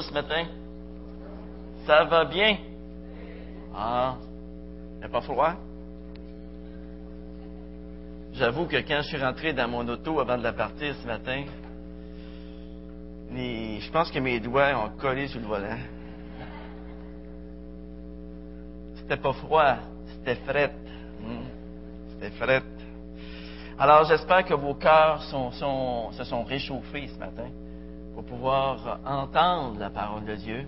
ce matin? Ça va bien? Ah, il pas froid? J'avoue que quand je suis rentré dans mon auto avant de la partir ce matin, je pense que mes doigts ont collé sur le volant. C'était pas froid, c'était fret. Hmm, c'était fret. Alors j'espère que vos cœurs se sont réchauffés ce matin pour pouvoir entendre la parole de Dieu.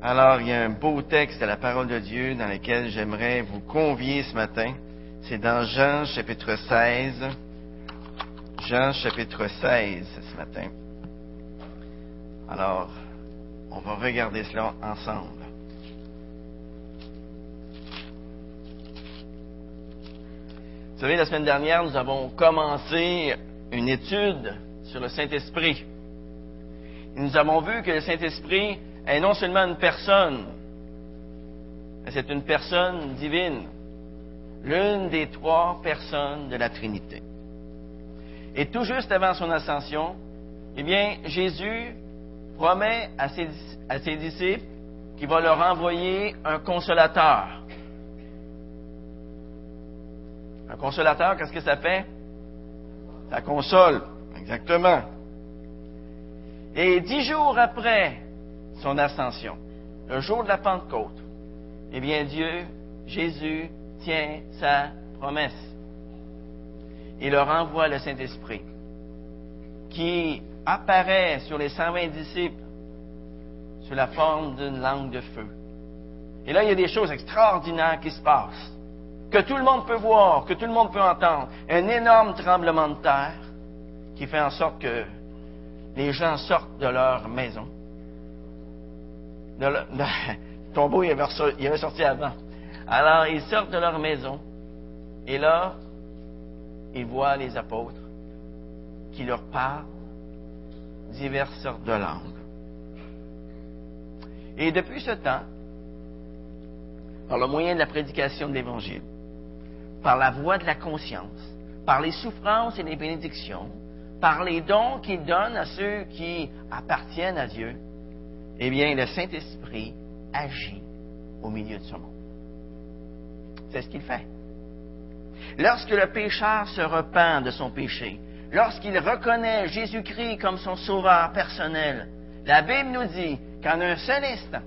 Alors, il y a un beau texte de la parole de Dieu dans lequel j'aimerais vous convier ce matin. C'est dans Jean chapitre 16. Jean chapitre 16 ce matin. Alors, on va regarder cela ensemble. Vous savez, la semaine dernière, nous avons commencé une étude sur le Saint-Esprit nous avons vu que le Saint-Esprit est non seulement une personne, mais c'est une personne divine, l'une des trois personnes de la Trinité. Et tout juste avant son ascension, eh bien, Jésus promet à ses, à ses disciples qu'il va leur envoyer un consolateur. Un consolateur, qu'est-ce que ça fait? Ça console, exactement. Et dix jours après son ascension, le jour de la Pentecôte, eh bien Dieu, Jésus, tient sa promesse. Il leur envoie le Saint-Esprit qui apparaît sur les 120 disciples sous la forme d'une langue de feu. Et là, il y a des choses extraordinaires qui se passent, que tout le monde peut voir, que tout le monde peut entendre. Un énorme tremblement de terre qui fait en sorte que les gens sortent de leur maison. Le tombeau, il avait, sorti avant. Alors, ils sortent de leur maison. Et là, ils voient les apôtres qui leur parlent diverses sortes de langues. Et depuis ce temps, par le moyen de la prédication de l'Évangile, par la voix de la conscience, par les souffrances et les bénédictions, par les dons qu'il donne à ceux qui appartiennent à Dieu, eh bien, le Saint-Esprit agit au milieu de ce monde. C'est ce qu'il fait. Lorsque le pécheur se repent de son péché, lorsqu'il reconnaît Jésus-Christ comme son sauveur personnel, la Bible nous dit qu'en un seul instant,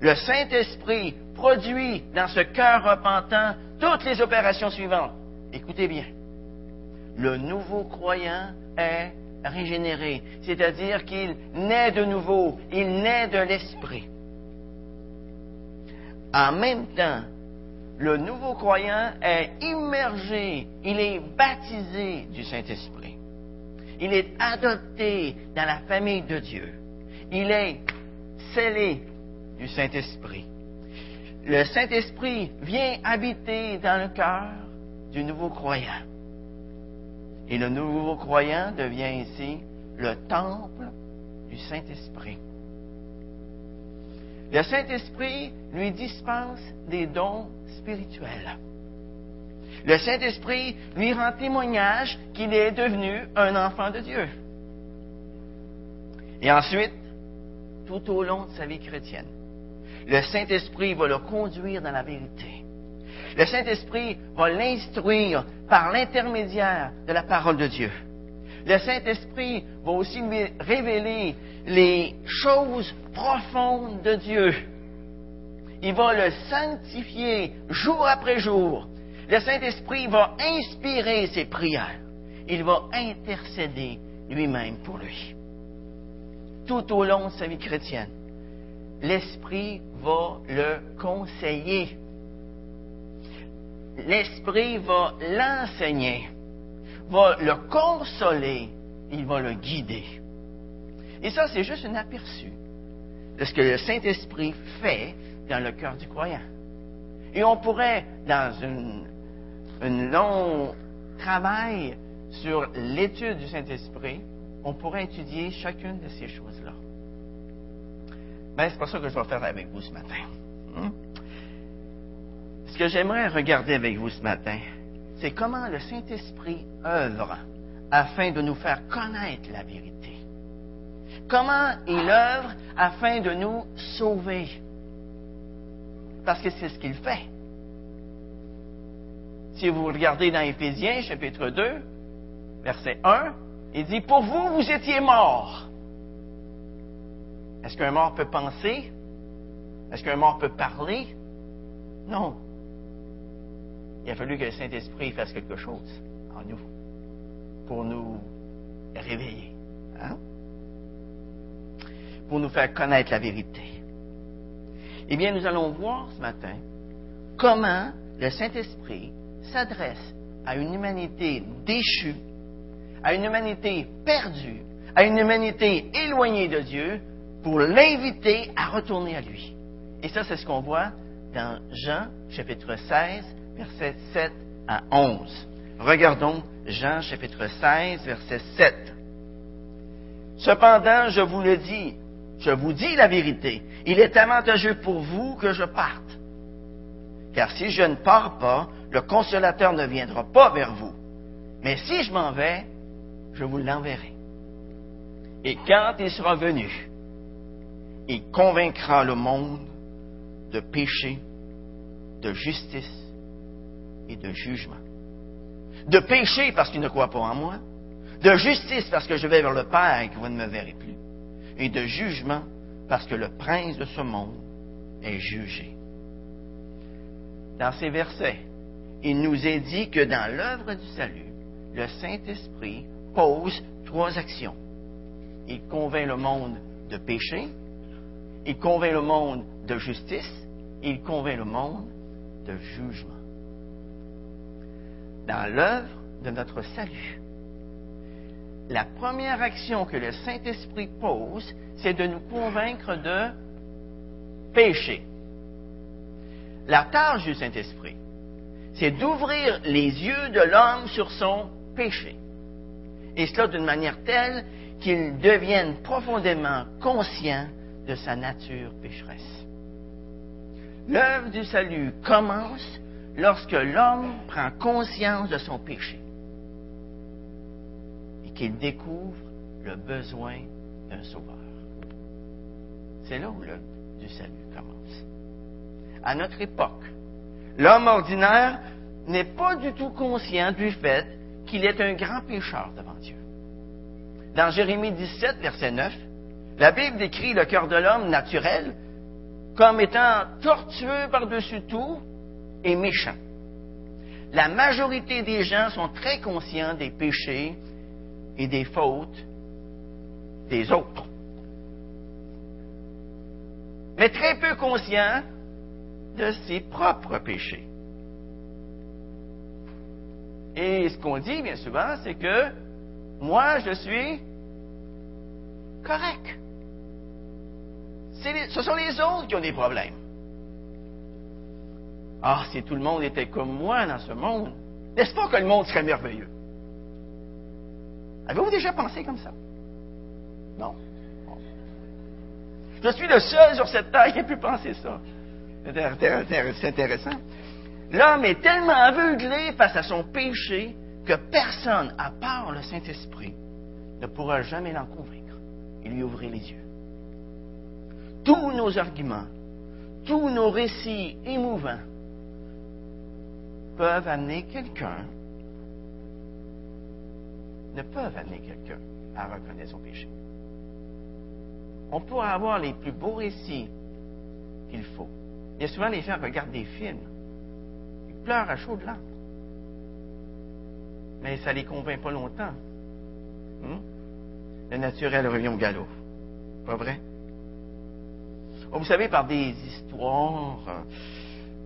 le Saint-Esprit produit dans ce cœur repentant toutes les opérations suivantes. Écoutez bien le nouveau croyant est régénéré, c'est-à-dire qu'il naît de nouveau, il naît de l'Esprit. En même temps, le nouveau croyant est immergé, il est baptisé du Saint-Esprit. Il est adopté dans la famille de Dieu. Il est scellé du Saint-Esprit. Le Saint-Esprit vient habiter dans le cœur du nouveau croyant. Et le nouveau croyant devient ici le temple du Saint-Esprit. Le Saint-Esprit lui dispense des dons spirituels. Le Saint-Esprit lui rend témoignage qu'il est devenu un enfant de Dieu. Et ensuite, tout au long de sa vie chrétienne, le Saint-Esprit va le conduire dans la vérité. Le Saint-Esprit va l'instruire par l'intermédiaire de la parole de Dieu. Le Saint-Esprit va aussi lui révéler les choses profondes de Dieu. Il va le sanctifier jour après jour. Le Saint-Esprit va inspirer ses prières. Il va intercéder lui-même pour lui. Tout au long de sa vie chrétienne, l'Esprit va le conseiller l'Esprit va l'enseigner, va le consoler, il va le guider. Et ça, c'est juste un aperçu de ce que le Saint-Esprit fait dans le cœur du croyant. Et on pourrait, dans un long travail sur l'étude du Saint-Esprit, on pourrait étudier chacune de ces choses-là. Mais c'est pas ça que je vais faire avec vous ce matin. Hein? Ce que j'aimerais regarder avec vous ce matin, c'est comment le Saint-Esprit œuvre afin de nous faire connaître la vérité. comment il œuvre afin de nous sauver. Parce que c'est ce qu'il fait. Si vous regardez dans Éphésiens chapitre 2, verset 1, il dit, Pour vous, vous étiez morts. Est-ce qu'un mort peut penser? Est-ce qu'un mort peut parler? Non. Il a fallu que le Saint-Esprit fasse quelque chose en nous pour nous réveiller, hein? pour nous faire connaître la vérité. Eh bien, nous allons voir ce matin comment le Saint-Esprit s'adresse à une humanité déchue, à une humanité perdue, à une humanité éloignée de Dieu, pour l'inviter à retourner à lui. Et ça, c'est ce qu'on voit dans Jean chapitre 16, versets 7 à 11. Regardons Jean chapitre 16, verset 7. Cependant, je vous le dis, je vous dis la vérité, il est avantageux pour vous que je parte. Car si je ne pars pas, le consolateur ne viendra pas vers vous. Mais si je m'en vais, je vous l'enverrai. Et quand il sera venu, il convaincra le monde de péché, de justice et de jugement. De péché parce qu'il ne croit pas en moi, de justice parce que je vais vers le Père et que vous ne me verrez plus, et de jugement parce que le prince de ce monde est jugé. Dans ces versets, il nous est dit que dans l'œuvre du salut, le Saint-Esprit pose trois actions. Il convainc le monde de péché, il convainc le monde de justice, il convainc le monde de jugement. Dans l'œuvre de notre salut, la première action que le Saint-Esprit pose, c'est de nous convaincre de péché. La tâche du Saint-Esprit, c'est d'ouvrir les yeux de l'homme sur son péché. Et cela d'une manière telle qu'il devienne profondément conscient de sa nature pécheresse. L'œuvre du salut commence lorsque l'homme prend conscience de son péché et qu'il découvre le besoin d'un sauveur. C'est là où l'œuvre du salut commence. À notre époque, l'homme ordinaire n'est pas du tout conscient du fait qu'il est un grand pécheur devant Dieu. Dans Jérémie 17, verset 9, la Bible décrit le cœur de l'homme naturel comme étant tortueux par-dessus tout et méchant. La majorité des gens sont très conscients des péchés et des fautes des autres. Mais très peu conscients de ses propres péchés. Et ce qu'on dit bien souvent, c'est que moi, je suis correct. ce sont les autres qui ont des problèmes. Ah, si tout le monde était comme moi dans ce monde, n'est-ce pas que le monde serait merveilleux? Avez-vous déjà pensé comme ça? Non? Je suis le seul sur cette terre qui a pu penser ça. C'est intéressant. L'homme est tellement aveuglé face à son péché que personne, à part le Saint-Esprit, ne pourra jamais l'en convaincre et lui ouvrir les yeux. Tous nos arguments, tous nos récits émouvants peuvent amener quelqu'un, ne peuvent amener quelqu'un à reconnaître son péché. On pourra avoir les plus beaux récits qu'il faut. Il y a souvent les gens qui regardent des films, ils pleurent à chaudes larmes. Mais ça ne les convainc pas longtemps. Hmm? Le naturel revient au galop. Pas vrai? Oh, vous savez, par des histoires,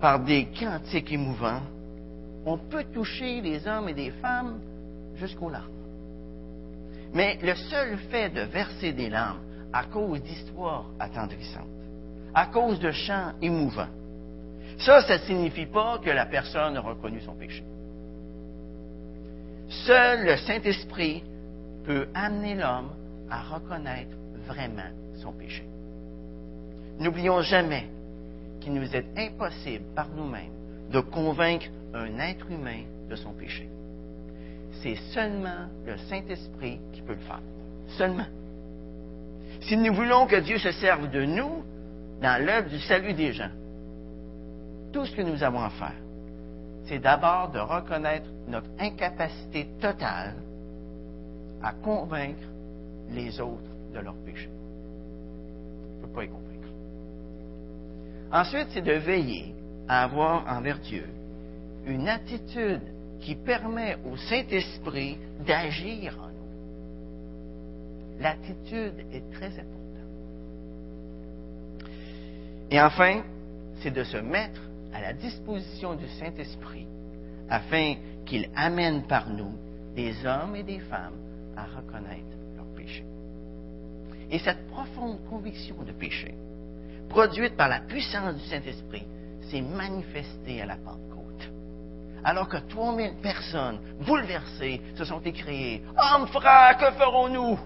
par des cantiques émouvants, on peut toucher les hommes et des femmes jusqu'aux larmes. Mais le seul fait de verser des larmes à cause d'histoires attendrissantes, à cause de chants émouvants, ça, ça ne signifie pas que la personne a reconnu son péché. Seul le Saint-Esprit peut amener l'homme à reconnaître vraiment son péché. N'oublions jamais qu'il nous est impossible par nous-mêmes de convaincre un être humain de son péché. C'est seulement le Saint-Esprit qui peut le faire. Seulement. si nous voulons que Dieu se serve de nous dans l'œuvre du salut des gens, tout ce que nous avons à faire, c'est d'abord de reconnaître notre incapacité totale à convaincre les autres de leur péché. On ne peut pas y convaincre. Ensuite, c'est de veiller à avoir envers Dieu une attitude qui permet au Saint-Esprit d'agir en nous. L'attitude est très importante. Et enfin, c'est de se mettre à la disposition du Saint-Esprit afin qu'il amène par nous des hommes et des femmes à reconnaître leur péché. Et cette profonde conviction de péché, produite par la puissance du Saint-Esprit, s'est manifestée à la Pentecôte. Alors que 3000 personnes bouleversées se sont écriées Homme frère, que ferons-nous?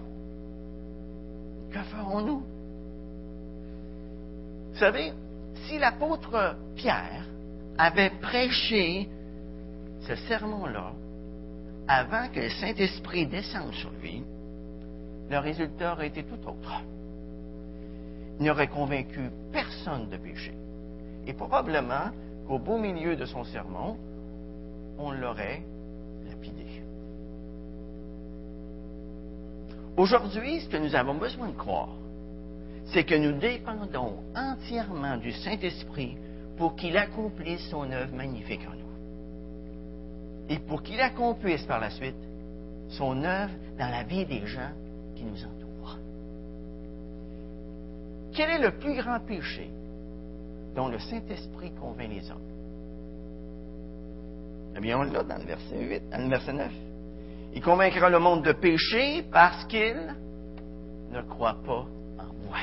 Que ferons-nous Vous savez, si l'apôtre Pierre avait prêché ce sermon-là avant que le Saint-Esprit descende sur lui, le résultat aurait été tout autre. Il n'aurait convaincu personne de péché. Et probablement qu'au beau milieu de son sermon, on l'aurait lapidé. Aujourd'hui, ce que nous avons besoin de croire, c'est que nous dépendons entièrement du Saint-Esprit pour qu'il accomplisse son œuvre magnifique en nous. Et pour qu'il accomplisse par la suite son œuvre dans la vie des gens qui nous entourent. Quel est le plus grand péché dont le Saint-Esprit convainc les hommes? Eh bien, on l'a dans le verset 8, dans le verset 9. Il convaincra le monde de péché parce qu'il ne croit pas en moi.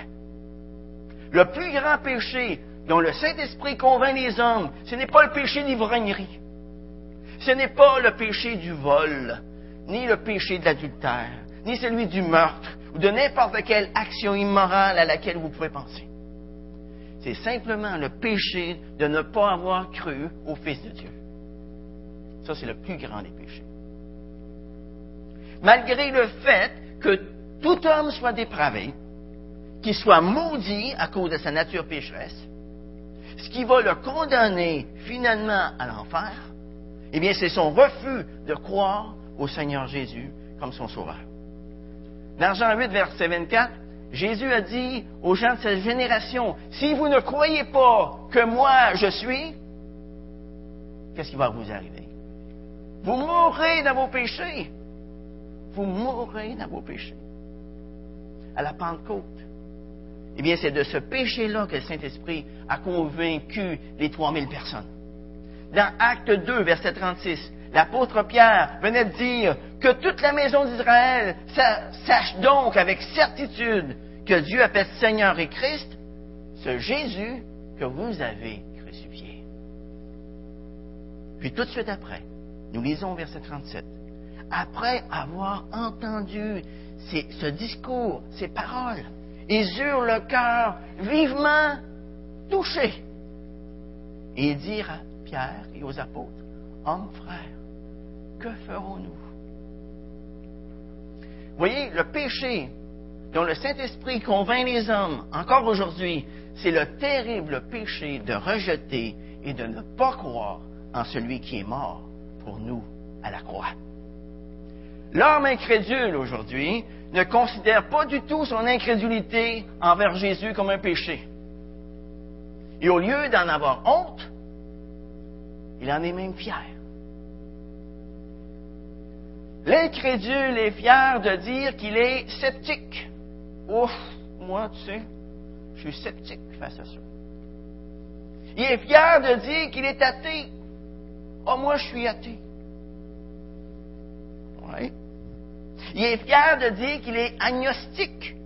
Le plus grand péché dont le Saint-Esprit convainc les hommes, ce n'est pas le péché d'ivrognerie. Ce n'est pas le péché du vol, ni le péché de l'adultère, ni celui du meurtre, ou de n'importe quelle action immorale à laquelle vous pouvez penser. C'est simplement le péché de ne pas avoir cru au Fils de Dieu. Ça, c'est le plus grand des péchés. Malgré le fait que tout homme soit dépravé, qu'il soit maudit à cause de sa nature pécheresse, ce qui va le condamner finalement à l'enfer, eh bien, c'est son refus de croire au Seigneur Jésus comme son sauveur. Dans Jean 8, verset 24, Jésus a dit aux gens de cette génération, si vous ne croyez pas que moi je suis, qu'est-ce qui va vous arriver? Vous mourrez dans vos péchés. Vous mourrez dans vos péchés. À la Pentecôte. Eh bien, c'est de ce péché-là que le Saint-Esprit a convaincu les 3000 personnes. Dans Acte 2, verset 36, l'apôtre Pierre venait de dire que toute la maison d'Israël sache donc avec certitude que Dieu appelle Seigneur et Christ ce Jésus que vous avez crucifié. Puis tout de suite après, nous lisons verset 37. Après avoir entendu ce discours, ces paroles, ils eurent le cœur vivement touché. Et dirent à Pierre et aux apôtres, Hommes frères, que ferons-nous? Voyez, le péché dont le Saint-Esprit convainc les hommes, encore aujourd'hui, c'est le terrible péché de rejeter et de ne pas croire en celui qui est mort pour nous à la croix. L'homme incrédule aujourd'hui ne considère pas du tout son incrédulité envers Jésus comme un péché. Et au lieu d'en avoir honte, il en est même fier. L'incrédule est fier de dire qu'il est sceptique. Ouf, moi, tu sais, je suis sceptique face à ça. Il est fier de dire qu'il est athée. Oh, moi, je suis athée. Oui. Il est fier de dire qu'il est agnostique.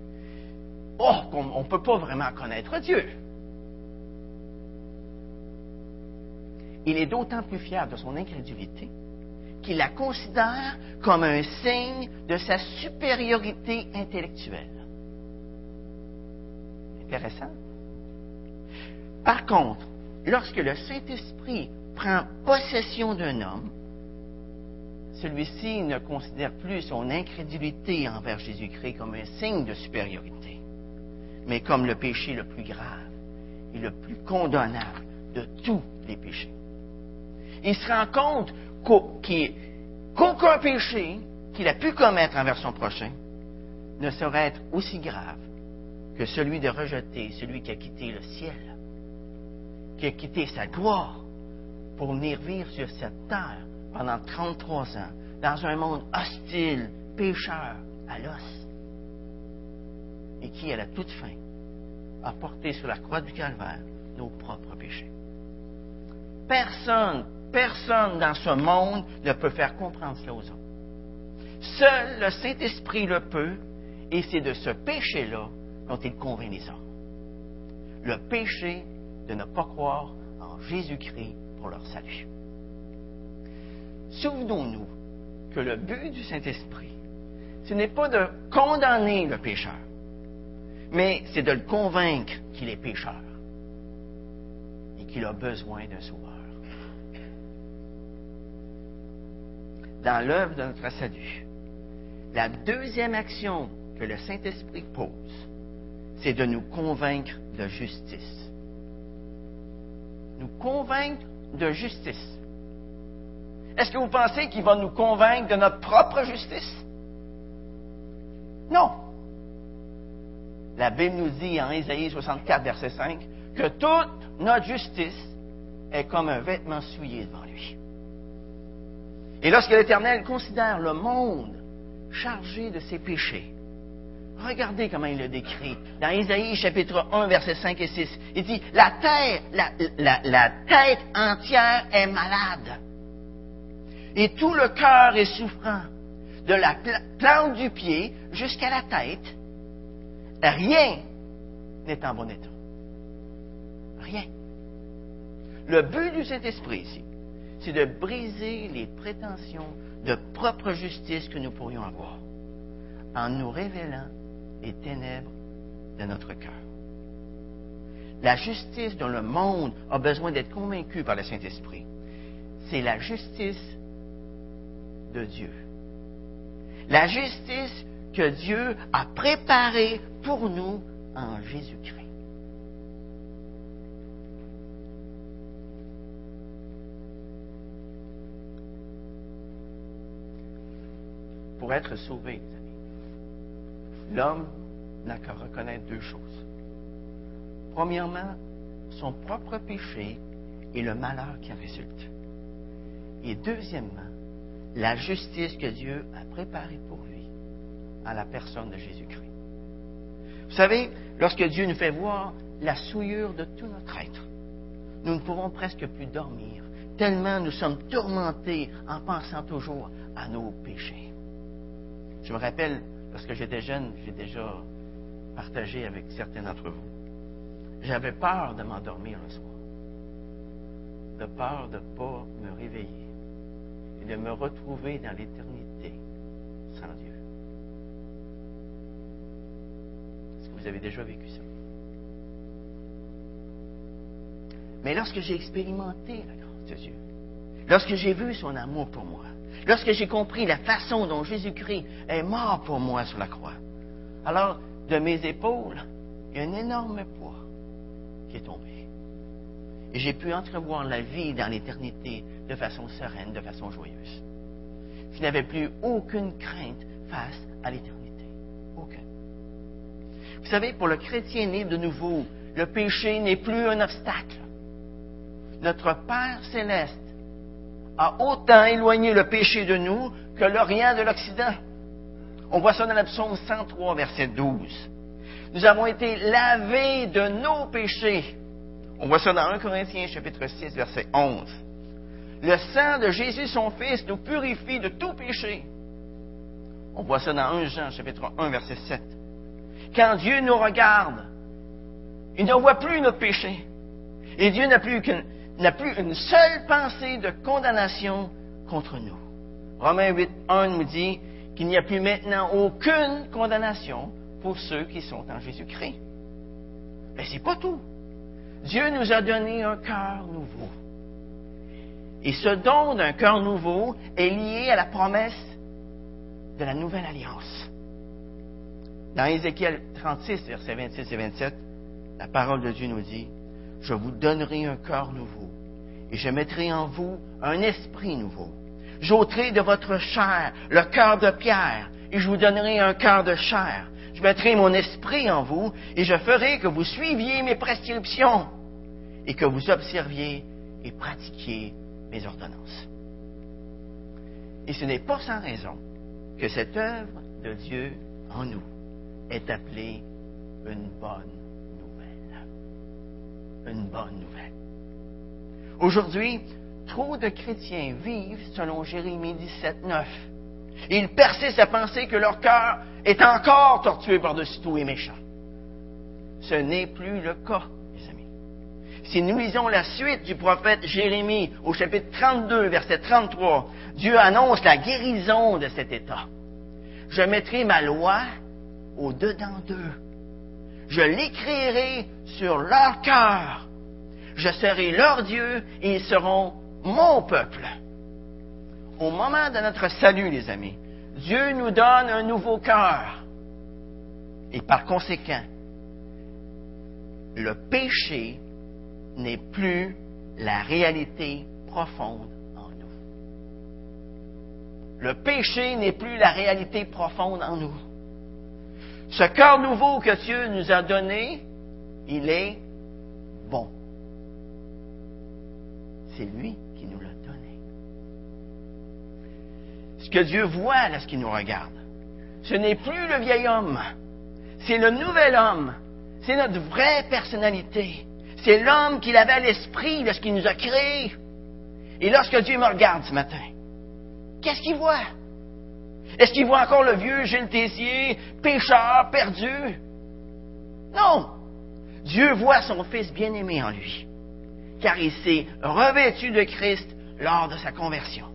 Oh, on ne peut pas vraiment connaître Dieu. Il est d'autant plus fier de son incrédulité qu'il la considère comme un signe de sa supériorité intellectuelle. Intéressant. Par contre, lorsque le Saint-Esprit prend possession d'un homme, celui-ci ne considère plus son incrédulité envers Jésus-Christ comme un signe de supériorité. mais comme le péché le plus grave et le plus condamnable de tous les péchés. Il se rend compte qu'aucun péché qu'il a pu commettre envers son prochain ne saurait être aussi grave que celui de rejeter celui qui a quitté le ciel, qui a quitté sa gloire pour venir vivre sur cette terre pendant 33 ans, dans un monde hostile, pécheur, à l'os, et qui, à la toute fin, a porté sur la croix du calvaire nos propres péchés. Personne, personne dans ce monde ne peut faire comprendre cela aux autres. Seul le Saint-Esprit le peut, et c'est de ce péché-là dont il convainc les hommes. Le péché de ne pas croire en Jésus-Christ pour leur salut. Souvenons-nous que le but du Saint-Esprit, ce n'est pas de condamner le pécheur, mais c'est de le convaincre qu'il est pécheur et qu'il a besoin d'un sauveur. Dans l'œuvre de notre salut, la deuxième action que le Saint-Esprit pose, c'est de nous convaincre de justice. Nous convaincre de justice. Est-ce que vous pensez qu'il va nous convaincre de notre propre justice? Non. La Bible nous dit en Ésaïe 64, verset 5, que toute notre justice est comme un vêtement souillé devant lui. Et lorsque l'Éternel considère le monde chargé de ses péchés, regardez comment il le décrit. Dans Ésaïe chapitre 1, verset 5 et 6, il dit, la terre, la tête entière est malade et tout le cœur est souffrant, de la plante du pied jusqu'à la tête, rien n'est en bon état. Rien. Le but du Saint-Esprit ici, c'est de briser les prétentions de propre justice que nous pourrions avoir en nous révélant les ténèbres de notre cœur. La justice dont le monde a besoin d'être convaincu par le Saint-Esprit, c'est la justice de Dieu. La justice que Dieu a préparée pour nous en Jésus-Christ. Pour être sauvé, amis, l'homme n'a qu'à reconnaître deux choses. Premièrement, son propre péché et le malheur qui en résulte. Et deuxièmement, la justice que Dieu a préparée pour lui à la personne de Jésus-Christ. Vous savez, lorsque Dieu nous fait voir la souillure de tout notre être, nous ne pouvons presque plus dormir, tellement nous sommes tourmentés en pensant toujours à nos péchés. Je me rappelle, lorsque j'étais jeune, j'ai déjà partagé avec certains d'entre vous, j'avais peur de m'endormir le soir, de peur de ne pas me réveiller et de me retrouver dans l'éternité sans Dieu. Est-ce que vous avez déjà vécu ça? Mais lorsque j'ai expérimenté la grâce de Dieu, lorsque j'ai vu son amour pour moi, lorsque j'ai compris la façon dont Jésus-Christ est mort pour moi sur la croix, alors de mes épaules, il y a un énorme poids qui est tombé. Et j'ai pu entrevoir la vie dans l'éternité de façon sereine, de façon joyeuse. Je n'avais plus aucune crainte face à l'éternité. Aucune. Vous savez, pour le chrétien né de nouveau, le péché n'est plus un obstacle. Notre Père céleste a autant éloigné le péché de nous que l'Orient de l'Occident. On voit ça dans la psaume 103, verset 12. Nous avons été lavés de nos péchés on voit ça dans 1 Corinthiens chapitre 6, verset 11. Le sang de Jésus, son Fils, nous purifie de tout péché. On voit ça dans 1 Jean chapitre 1, verset 7. Quand Dieu nous regarde, il ne voit plus notre péché. Et Dieu n'a plus, n'a plus une seule pensée de condamnation contre nous. Romains 8, 1 nous dit qu'il n'y a plus maintenant aucune condamnation pour ceux qui sont en Jésus-Christ. Mais c'est pas tout. Dieu nous a donné un cœur nouveau. Et ce don d'un cœur nouveau est lié à la promesse de la nouvelle alliance. Dans Ézéchiel 36, versets 26 et 27, la parole de Dieu nous dit, Je vous donnerai un cœur nouveau, et je mettrai en vous un esprit nouveau. J'ôterai de votre chair le cœur de pierre, et je vous donnerai un cœur de chair. Je mettrai mon esprit en vous, et je ferai que vous suiviez mes prescriptions, et que vous observiez et pratiquiez mes ordonnances. Et ce n'est pas sans raison que cette œuvre de Dieu en nous est appelée une bonne nouvelle. Une bonne nouvelle. Aujourd'hui, trop de chrétiens vivent selon Jérémie 17, 9. Ils persistent à penser que leur cœur est encore tortueux par-dessus tout et méchant. Ce n'est plus le cas, mes amis. Si nous lisons la suite du prophète Jérémie au chapitre 32, verset 33, Dieu annonce la guérison de cet état. Je mettrai ma loi au-dedans d'eux. Je l'écrirai sur leur cœur. Je serai leur Dieu et ils seront mon peuple. Au moment de notre salut, les amis, Dieu nous donne un nouveau cœur. Et par conséquent, le péché n'est plus la réalité profonde en nous. Le péché n'est plus la réalité profonde en nous. Ce cœur nouveau que Dieu nous a donné, il est bon. C'est lui qui nous l'a donné. Ce que Dieu voit lorsqu'il nous regarde, ce n'est plus le vieil homme, c'est le nouvel homme, c'est notre vraie personnalité. C'est l'homme qu'il avait à l'esprit lorsqu'il nous a créés. Et lorsque Dieu me regarde ce matin, qu'est-ce qu'il voit? Est-ce qu'il voit encore le vieux Gilles Tessier, pécheur, perdu? Non. Dieu voit son Fils bien-aimé en lui, car il s'est revêtu de Christ lors de sa conversion.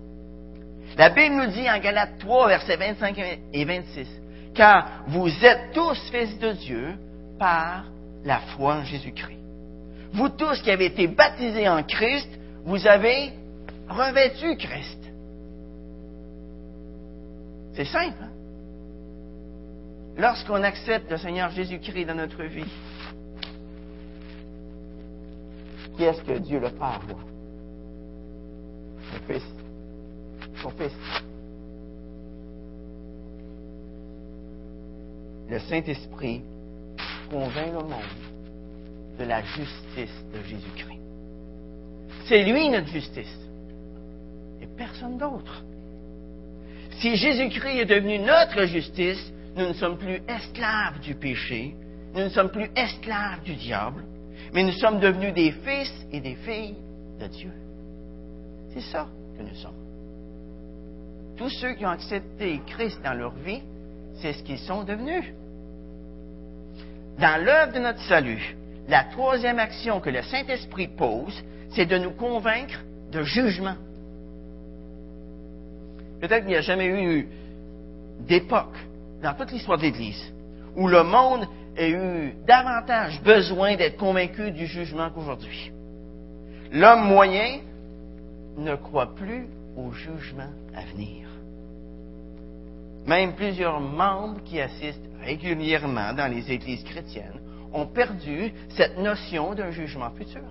La Bible nous dit en Galates 3, versets 25 et 26, car vous êtes tous fils de Dieu par la foi en Jésus-Christ. Vous tous qui avez été baptisés en Christ, vous avez revêtu Christ. C'est simple. Hein? Lorsqu'on accepte le Seigneur Jésus-Christ dans notre vie, qui est-ce que Dieu le Père voit? Le Fils. Son Fils. Le Saint-Esprit convainc le monde de la justice de Jésus-Christ. C'est lui notre justice et personne d'autre. Si Jésus-Christ est devenu notre justice, nous ne sommes plus esclaves du péché, nous ne sommes plus esclaves du diable, mais nous sommes devenus des fils et des filles de Dieu. C'est ça que nous sommes. Tous ceux qui ont accepté Christ dans leur vie, c'est ce qu'ils sont devenus. Dans l'œuvre de notre salut, la troisième action que le Saint-Esprit pose, c'est de nous convaincre de jugement. Peut-être qu'il n'y a jamais eu d'époque dans toute l'histoire de l'Église où le monde ait eu davantage besoin d'être convaincu du jugement qu'aujourd'hui. L'homme moyen ne croit plus au jugement à venir. Même plusieurs membres qui assistent régulièrement dans les églises chrétiennes ont perdu cette notion d'un jugement futur.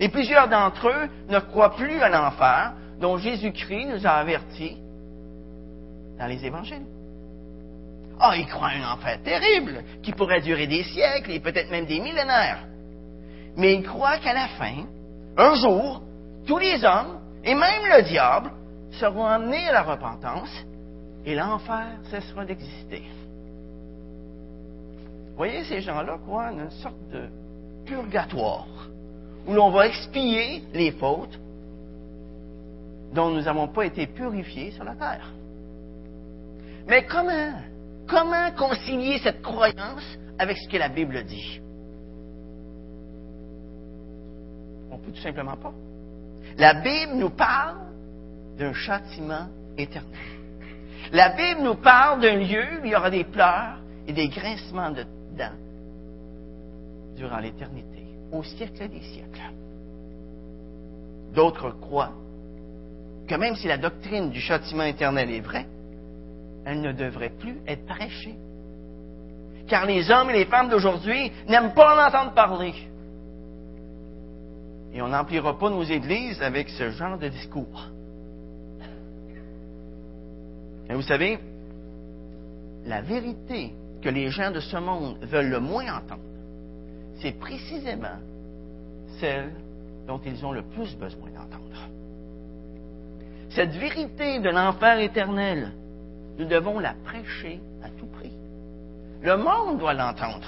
Et plusieurs d'entre eux ne croient plus à l'enfer dont Jésus-Christ nous a avertis dans les évangiles. Ah, ils croient à un enfer terrible qui pourrait durer des siècles et peut-être même des millénaires. Mais ils croient qu'à la fin, un jour, tous les hommes et même le diable seront amenés à la repentance et l'enfer cessera d'exister. Voyez, ces gens-là croient en une sorte de purgatoire où l'on va expier les fautes dont nous n'avons pas été purifiés sur la terre. Mais comment, comment concilier cette croyance avec ce que la Bible dit? On peut tout simplement pas. La Bible nous parle d'un châtiment éternel. La Bible nous parle d'un lieu où il y aura des pleurs et des grincements de dents durant l'éternité, au siècle des siècles. D'autres croient que même si la doctrine du châtiment éternel est vraie, elle ne devrait plus être prêchée car les hommes et les femmes d'aujourd'hui n'aiment pas en entendre parler. Et on n'emplira pas nos églises avec ce genre de discours. Et vous savez, la vérité que les gens de ce monde veulent le moins entendre, c'est précisément celle dont ils ont le plus besoin d'entendre. Cette vérité de l'enfer éternel, nous devons la prêcher à tout prix. Le monde doit l'entendre.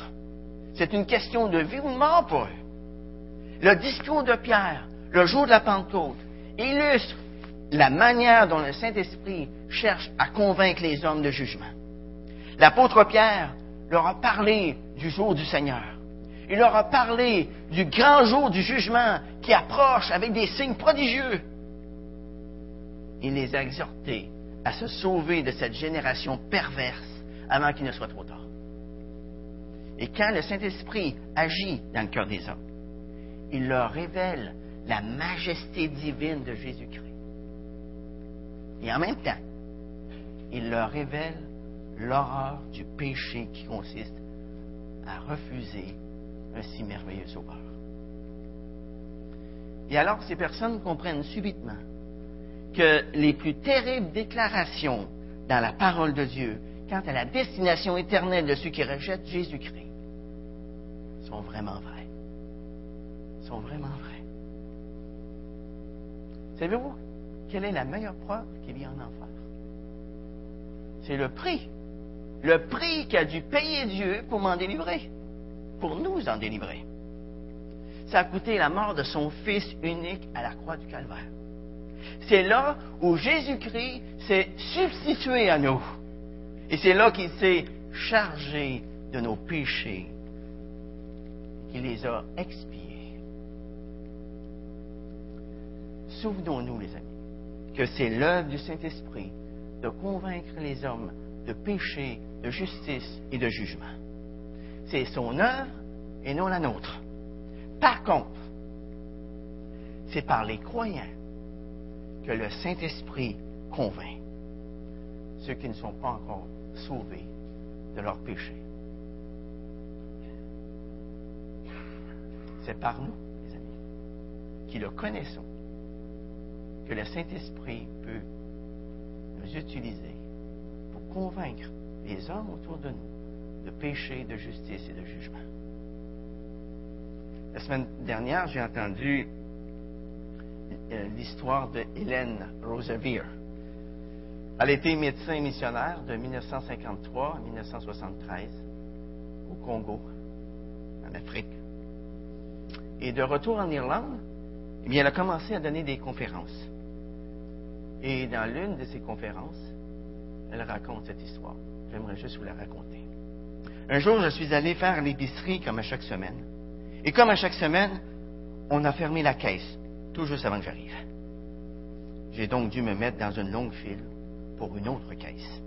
C'est une question de vie ou de mort pour eux. Le discours de Pierre, le jour de la Pentecôte, illustre la manière dont le Saint-Esprit cherche à convaincre les hommes de jugement. L'apôtre Pierre leur a parlé du jour du Seigneur. Il leur a parlé du grand jour du jugement qui approche avec des signes prodigieux. Il les a exhortés à se sauver de cette génération perverse avant qu'il ne soit trop tard. Et quand le Saint-Esprit agit dans le cœur des hommes, il leur révèle la majesté divine de Jésus-Christ. Et en même temps, il leur révèle l'horreur du péché qui consiste à refuser un si merveilleux sauveur. Et alors ces personnes comprennent subitement que les plus terribles déclarations dans la parole de Dieu quant à la destination éternelle de ceux qui rejettent Jésus-Christ sont vraiment vraies. Sont vraiment vraies. Savez-vous quelle est la meilleure preuve qu'il y a en enfer? C'est le prix. Le prix qu'a dû payer Dieu pour m'en délivrer. Pour nous en délivrer. Ça a coûté la mort de son Fils unique à la croix du Calvaire. C'est là où Jésus-Christ s'est substitué à nous. Et c'est là qu'il s'est chargé de nos péchés, qu'il les a expiés. Souvenons-nous, les amis, que c'est l'œuvre du Saint-Esprit de convaincre les hommes de péché, de justice et de jugement. C'est son œuvre et non la nôtre. Par contre, c'est par les croyants le Saint-Esprit convainc ceux qui ne sont pas encore sauvés de leurs péchés. C'est par nous, les amis, qui le connaissons, que le Saint-Esprit peut nous utiliser pour convaincre les hommes autour de nous de péché, de justice et de jugement. La semaine dernière, j'ai entendu l'histoire de Hélène Roseveare. Elle était médecin missionnaire de 1953 à 1973 au Congo, en Afrique. Et de retour en Irlande, eh elle a commencé à donner des conférences. Et dans l'une de ces conférences, elle raconte cette histoire. J'aimerais juste vous la raconter. Un jour, je suis allé faire l'épicerie comme à chaque semaine. Et comme à chaque semaine, on a fermé la caisse tout juste avant que j'arrive. J'ai donc dû me mettre dans une longue file pour une autre caisse.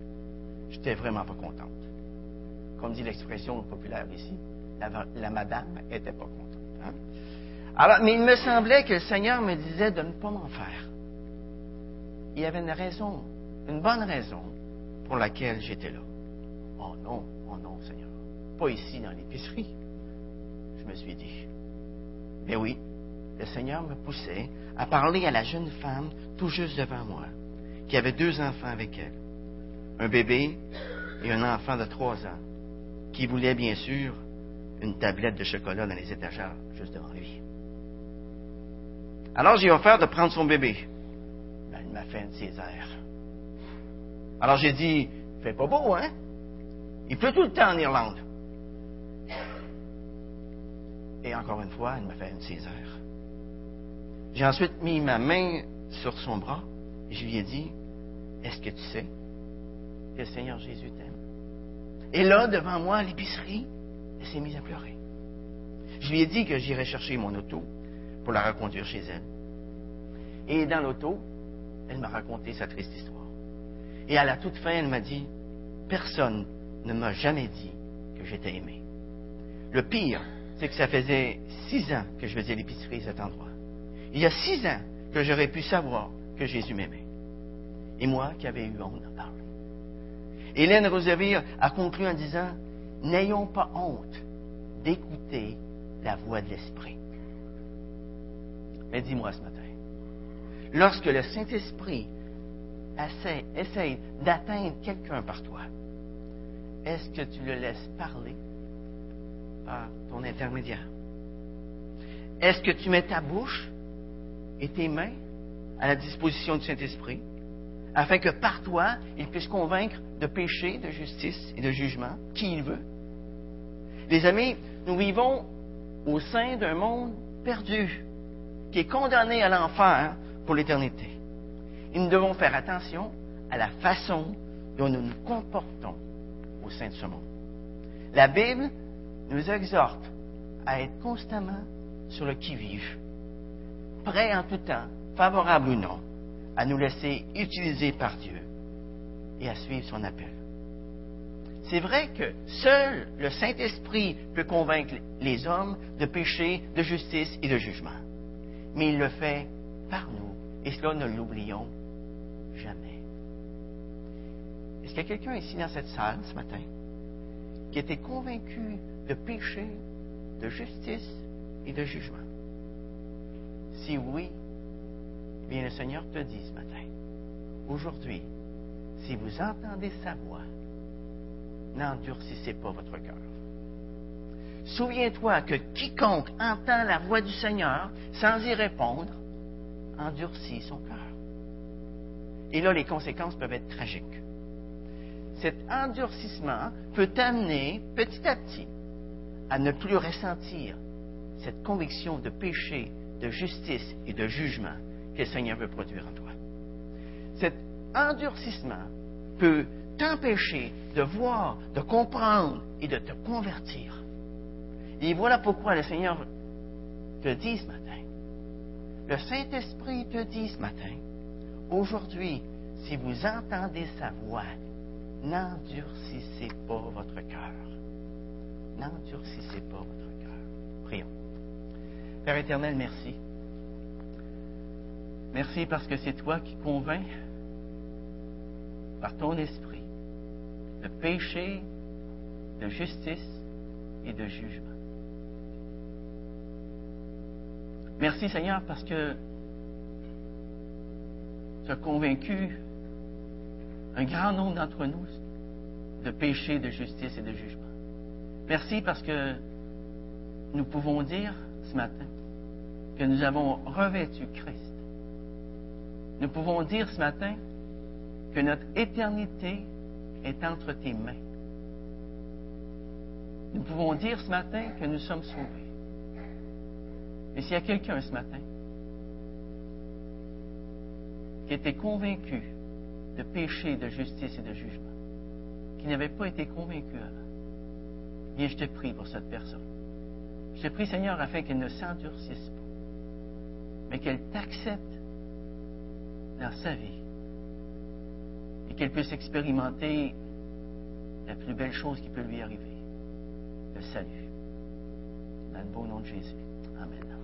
J'étais vraiment pas contente. Comme dit l'expression populaire ici, la, madame était pas contente. Hein? Alors, mais il me semblait que le Seigneur me disait de ne pas m'en faire. Il y avait une raison, une bonne raison pour laquelle j'étais là. Oh non, oh non, Seigneur. Pas ici dans l'épicerie. Je me suis dit. Mais oui, le Seigneur me poussait à parler à la jeune femme tout juste devant moi, qui avait deux enfants avec elle, un bébé et un enfant de trois ans, qui voulait bien sûr une tablette de chocolat dans les étagères juste devant lui. Alors j'ai offert de prendre son bébé. Ben, il m'a fait un Césaire. Alors j'ai dit, fait pas beau, hein? Il pleut tout le temps en Irlande. Et encore une fois, il m'a fait une Césaire. J'ai ensuite mis ma main sur son bras et je lui ai dit, est-ce que tu sais que le Seigneur Jésus t'aime? Et là, devant moi, à l'épicerie, elle s'est mise à pleurer. Je lui ai dit que j'irais chercher mon auto pour la reconduire chez elle. Et dans l'auto, elle m'a raconté sa triste histoire. Et à la toute fin, elle m'a dit, personne ne m'a jamais dit que j'étais aimé. Le pire, c'est que ça faisait six ans que je faisais l'épicerie à cet endroit il y a six ans que j'aurais pu savoir que Jésus m'aimait. Et moi qui avais eu honte d'en parler. Hélène Rosevier a conclu en disant, n'ayons pas honte d'écouter la voix de l'Esprit. Mais dis-moi ce matin, lorsque le Saint-Esprit essaie, essaye d'atteindre quelqu'un par toi, est-ce que tu le laisses parler par ton intermédiaire? Est-ce que tu mets ta bouche et tes mains à la disposition du Saint-Esprit afin que par toi, il puisse convaincre de péché, de justice et de jugement qui il veut? Les amis, nous vivons au sein d'un monde perdu qui est condamné à l'enfer pour l'éternité. Et nous devons faire attention à la façon dont nous nous comportons au sein de ce monde. La Bible nous exhorte à être constamment sur le qui-vive, prêt en tout temps, favorable ou non, à nous laisser utiliser par Dieu et à suivre son appel. C'est vrai que seul le Saint-Esprit peut convaincre les hommes de péché, de justice et de jugement. Mais il le fait par nous, et cela ne l'oublions jamais. Est-ce qu'il y a quelqu'un ici dans cette salle ce matin qui était convaincu de péché, de justice et de jugement? Si oui, bien le Seigneur te dit ce matin, aujourd'hui, si vous entendez sa voix, n'endurcissez pas votre cœur. Souviens-toi que quiconque entend la voix du Seigneur sans y répondre, endurcit son cœur. Et là, les conséquences peuvent être tragiques. Cet endurcissement peut t'amener petit à petit à ne plus ressentir cette conviction de péché, de justice et de jugement que le Seigneur veut produire en toi. Cet endurcissement peut t'empêcher de voir, de comprendre et de te convertir. Et voilà pourquoi le Seigneur te dit ce matin, le Saint-Esprit te dit ce matin, aujourd'hui, si vous entendez sa voix, n'endurcissez pas votre cœur. N'endurcissez pas votre cœur. Prions. Père éternel, merci. Merci parce que c'est toi qui convaincs par ton esprit de péché, de justice et de jugement. Merci Seigneur parce que tu as convaincu un grand nombre d'entre nous de péché, de justice et de jugement. Merci parce que nous pouvons dire matin que nous avons revêtu Christ. Nous pouvons dire ce matin que notre éternité est entre tes mains. Nous pouvons dire ce matin que nous sommes sauvés. Mais s'il y a quelqu'un ce matin qui était convaincu de péché, de justice et de jugement, qui n'avait pas été convaincu avant, bien je te prie pour cette personne. Je prie, Seigneur, afin qu'elle ne s'endurcisse pas, mais qu'elle t'accepte dans sa vie et qu'elle puisse expérimenter la plus belle chose qui peut lui arriver, le salut. Dans le beau nom de Jésus. Amen.